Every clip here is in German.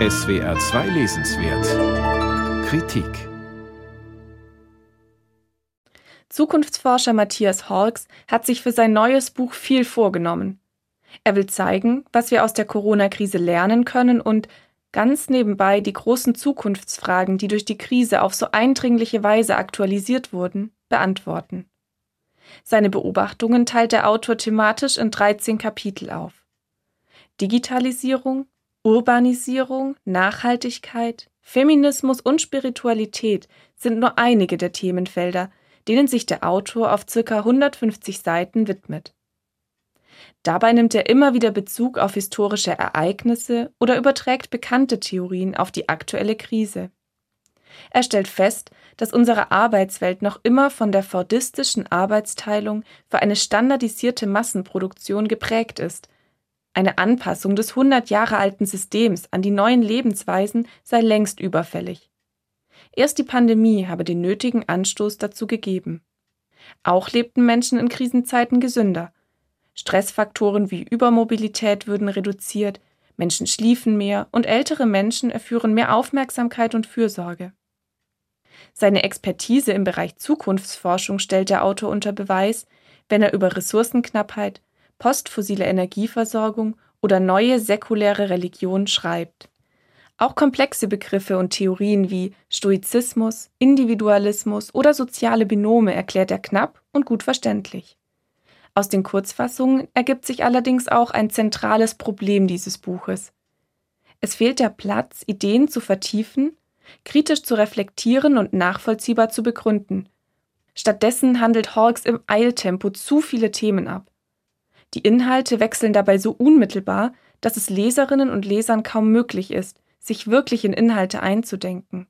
SWR 2 Lesenswert Kritik Zukunftsforscher Matthias Hawks hat sich für sein neues Buch viel vorgenommen. Er will zeigen, was wir aus der Corona-Krise lernen können und ganz nebenbei die großen Zukunftsfragen, die durch die Krise auf so eindringliche Weise aktualisiert wurden, beantworten. Seine Beobachtungen teilt der Autor thematisch in 13 Kapitel auf. Digitalisierung, Urbanisierung, Nachhaltigkeit, Feminismus und Spiritualität sind nur einige der Themenfelder, denen sich der Autor auf ca. 150 Seiten widmet. Dabei nimmt er immer wieder Bezug auf historische Ereignisse oder überträgt bekannte Theorien auf die aktuelle Krise. Er stellt fest, dass unsere Arbeitswelt noch immer von der fordistischen Arbeitsteilung für eine standardisierte Massenproduktion geprägt ist. Eine Anpassung des 100 Jahre alten Systems an die neuen Lebensweisen sei längst überfällig. Erst die Pandemie habe den nötigen Anstoß dazu gegeben. Auch lebten Menschen in Krisenzeiten gesünder. Stressfaktoren wie Übermobilität würden reduziert, Menschen schliefen mehr und ältere Menschen erführen mehr Aufmerksamkeit und Fürsorge. Seine Expertise im Bereich Zukunftsforschung stellt der Autor unter Beweis, wenn er über Ressourcenknappheit, postfossile Energieversorgung oder neue säkuläre Religion schreibt. Auch komplexe Begriffe und Theorien wie Stoizismus, Individualismus oder soziale Binome erklärt er knapp und gut verständlich. Aus den Kurzfassungen ergibt sich allerdings auch ein zentrales Problem dieses Buches. Es fehlt der Platz, Ideen zu vertiefen, kritisch zu reflektieren und nachvollziehbar zu begründen. Stattdessen handelt Hawks im Eiltempo zu viele Themen ab. Die Inhalte wechseln dabei so unmittelbar, dass es Leserinnen und Lesern kaum möglich ist, sich wirklich in Inhalte einzudenken.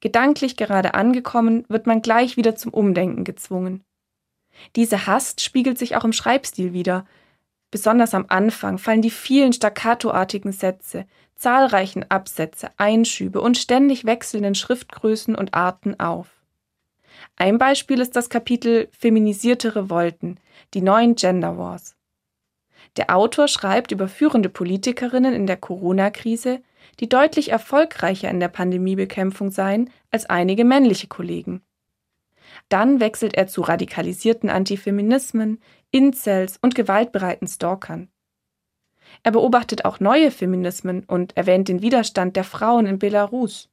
Gedanklich gerade angekommen, wird man gleich wieder zum Umdenken gezwungen. Diese Hast spiegelt sich auch im Schreibstil wider. Besonders am Anfang fallen die vielen staccatoartigen Sätze, zahlreichen Absätze, Einschübe und ständig wechselnden Schriftgrößen und Arten auf. Ein Beispiel ist das Kapitel Feminisierte Revolten, die neuen Gender Wars. Der Autor schreibt über führende Politikerinnen in der Corona-Krise, die deutlich erfolgreicher in der Pandemiebekämpfung seien als einige männliche Kollegen. Dann wechselt er zu radikalisierten Antifeminismen, Incels und gewaltbereiten Stalkern. Er beobachtet auch neue Feminismen und erwähnt den Widerstand der Frauen in Belarus.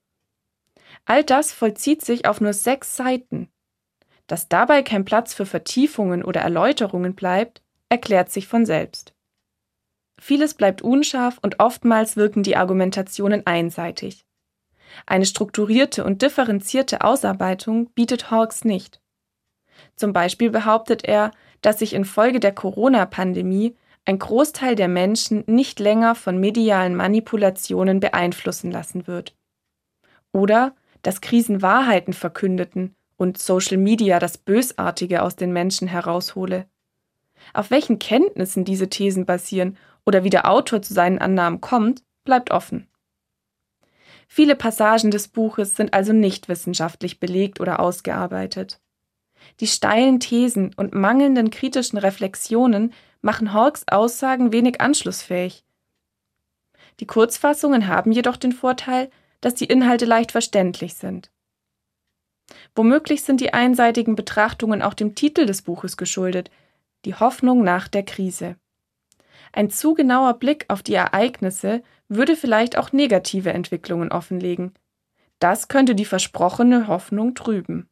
All das vollzieht sich auf nur sechs Seiten. Dass dabei kein Platz für Vertiefungen oder Erläuterungen bleibt, erklärt sich von selbst. Vieles bleibt unscharf und oftmals wirken die Argumentationen einseitig. Eine strukturierte und differenzierte Ausarbeitung bietet Hawks nicht. Zum Beispiel behauptet er, dass sich infolge der Corona-Pandemie ein Großteil der Menschen nicht länger von medialen Manipulationen beeinflussen lassen wird. Oder dass Krisen Wahrheiten verkündeten und Social Media das Bösartige aus den Menschen heraushole. Auf welchen Kenntnissen diese Thesen basieren oder wie der Autor zu seinen Annahmen kommt, bleibt offen. Viele Passagen des Buches sind also nicht wissenschaftlich belegt oder ausgearbeitet. Die steilen Thesen und mangelnden kritischen Reflexionen machen Hawks Aussagen wenig anschlussfähig. Die Kurzfassungen haben jedoch den Vorteil, dass die Inhalte leicht verständlich sind. Womöglich sind die einseitigen Betrachtungen auch dem Titel des Buches geschuldet, die Hoffnung nach der Krise. Ein zu genauer Blick auf die Ereignisse würde vielleicht auch negative Entwicklungen offenlegen. Das könnte die versprochene Hoffnung trüben.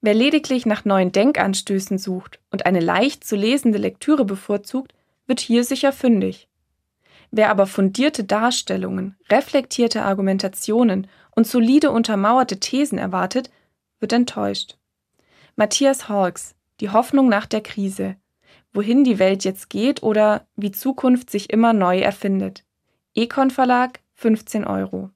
Wer lediglich nach neuen Denkanstößen sucht und eine leicht zu lesende Lektüre bevorzugt, wird hier sicher fündig. Wer aber fundierte Darstellungen, reflektierte Argumentationen und solide untermauerte Thesen erwartet, wird enttäuscht. Matthias Hawks, Die Hoffnung nach der Krise, wohin die Welt jetzt geht oder wie Zukunft sich immer neu erfindet. Econ Verlag 15 Euro.